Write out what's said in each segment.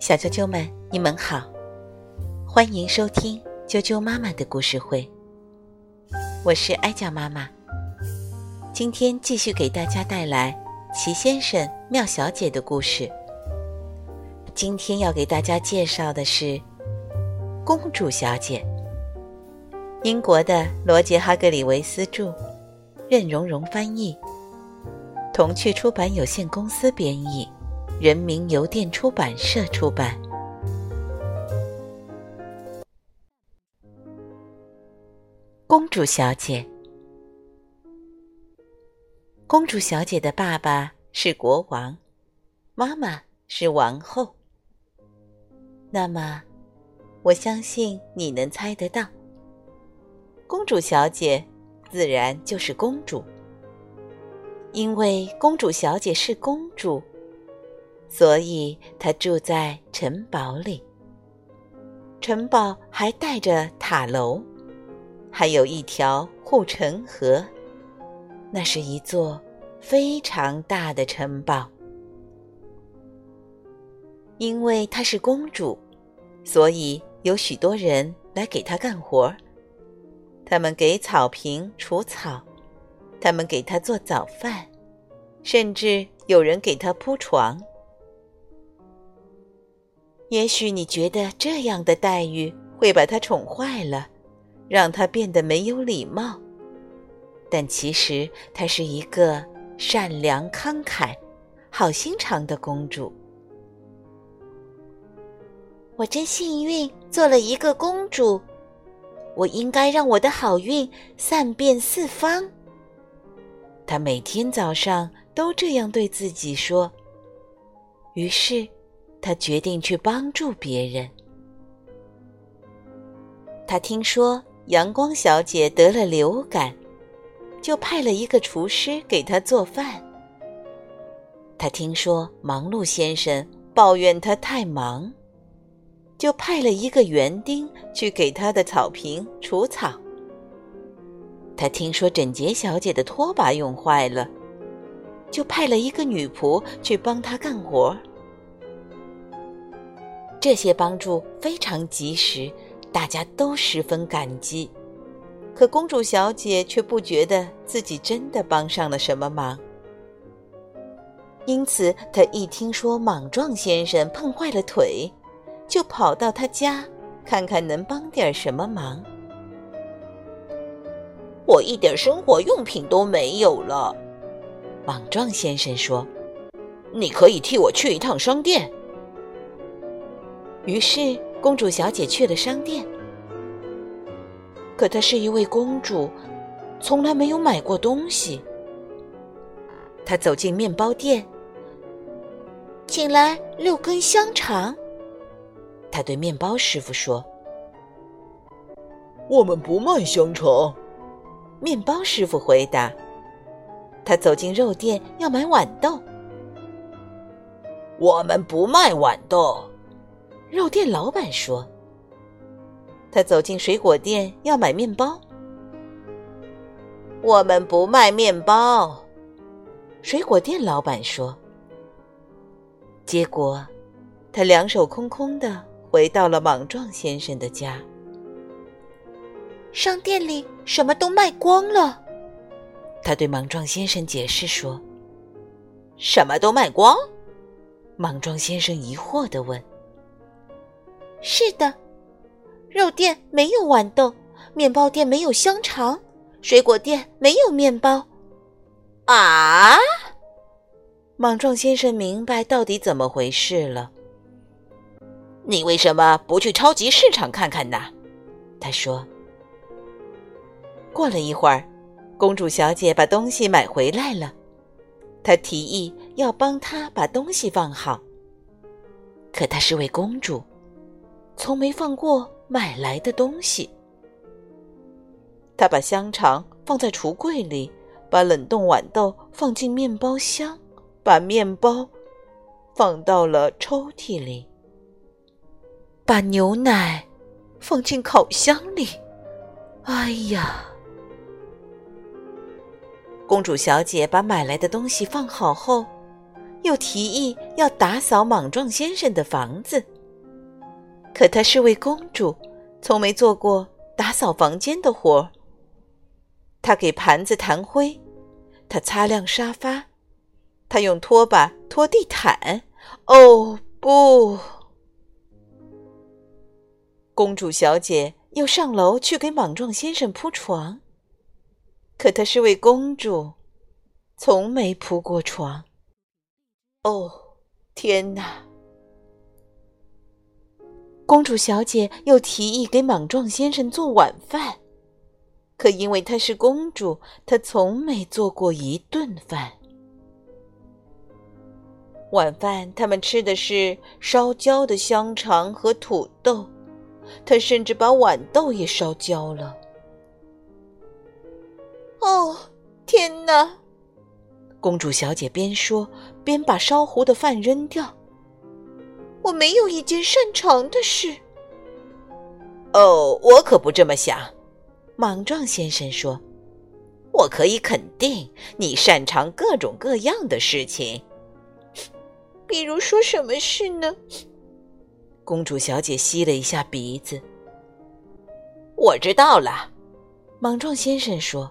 小啾啾们，你们好，欢迎收听啾啾妈妈的故事会。我是哀酱妈妈，今天继续给大家带来齐先生、妙小姐的故事。今天要给大家介绍的是《公主小姐》，英国的罗杰·哈格里维斯著，任蓉蓉翻译，童趣出版有限公司编译。人民邮电出版社出版。公主小姐，公主小姐的爸爸是国王，妈妈是王后。那么，我相信你能猜得到，公主小姐自然就是公主，因为公主小姐是公主。所以，他住在城堡里。城堡还带着塔楼，还有一条护城河。那是一座非常大的城堡。因为她是公主，所以有许多人来给她干活。他们给草坪除草，他们给她做早饭，甚至有人给她铺床。也许你觉得这样的待遇会把他宠坏了，让他变得没有礼貌。但其实她是一个善良、慷慨、好心肠的公主。我真幸运，做了一个公主。我应该让我的好运散遍四方。她每天早上都这样对自己说。于是。他决定去帮助别人。他听说阳光小姐得了流感，就派了一个厨师给她做饭。他听说忙碌先生抱怨他太忙，就派了一个园丁去给他的草坪除草。他听说整洁小姐的拖把用坏了，就派了一个女仆去帮她干活。这些帮助非常及时，大家都十分感激。可公主小姐却不觉得自己真的帮上了什么忙。因此，她一听说莽撞先生碰坏了腿，就跑到他家看看能帮点什么忙。我一点生活用品都没有了，莽撞先生说：“你可以替我去一趟商店。”于是，公主小姐去了商店。可她是一位公主，从来没有买过东西。她走进面包店，请来六根香肠。她对面包师傅说：“我们不卖香肠。”面包师傅回答。他走进肉店，要买豌豆。我们不卖豌豆。肉店老板说：“他走进水果店要买面包。”我们不卖面包。水果店老板说。结果，他两手空空的回到了莽撞先生的家。商店里什么都卖光了，他对莽撞先生解释说：“什么都卖光？”莽撞先生疑惑的问。是的，肉店没有豌豆，面包店没有香肠，水果店没有面包。啊！莽撞先生明白到底怎么回事了。你为什么不去超级市场看看呢？他说。过了一会儿，公主小姐把东西买回来了。她提议要帮她把东西放好。可她是位公主。从没放过买来的东西。他把香肠放在橱柜里，把冷冻豌豆放进面包箱，把面包放到了抽屉里，把牛奶放进烤箱里。哎呀！公主小姐把买来的东西放好后，又提议要打扫莽撞先生的房子。可她是位公主，从没做过打扫房间的活儿。她给盘子弹灰，她擦亮沙发，她用拖把拖地毯。哦，不！公主小姐又上楼去给莽撞先生铺床。可她是位公主，从没铺过床。哦，天哪！公主小姐又提议给莽撞先生做晚饭，可因为她是公主，她从没做过一顿饭。晚饭他们吃的是烧焦的香肠和土豆，她甚至把豌豆也烧焦了。哦，天哪！公主小姐边说边把烧糊的饭扔掉。我没有一件擅长的事。哦，我可不这么想。莽撞先生说：“我可以肯定你擅长各种各样的事情。比如说什么事呢？”公主小姐吸了一下鼻子。我知道了，莽撞先生说。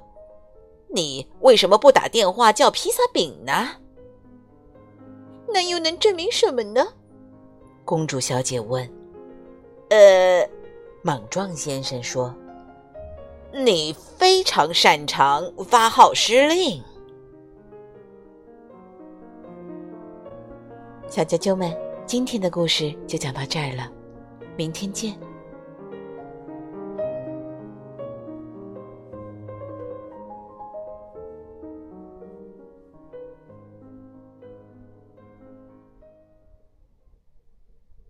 你为什么不打电话叫披萨饼呢？那又能证明什么呢？公主小姐问。呃，莽撞先生说：“你非常擅长发号施令。”小啾啾们，今天的故事就讲到这儿了，明天见。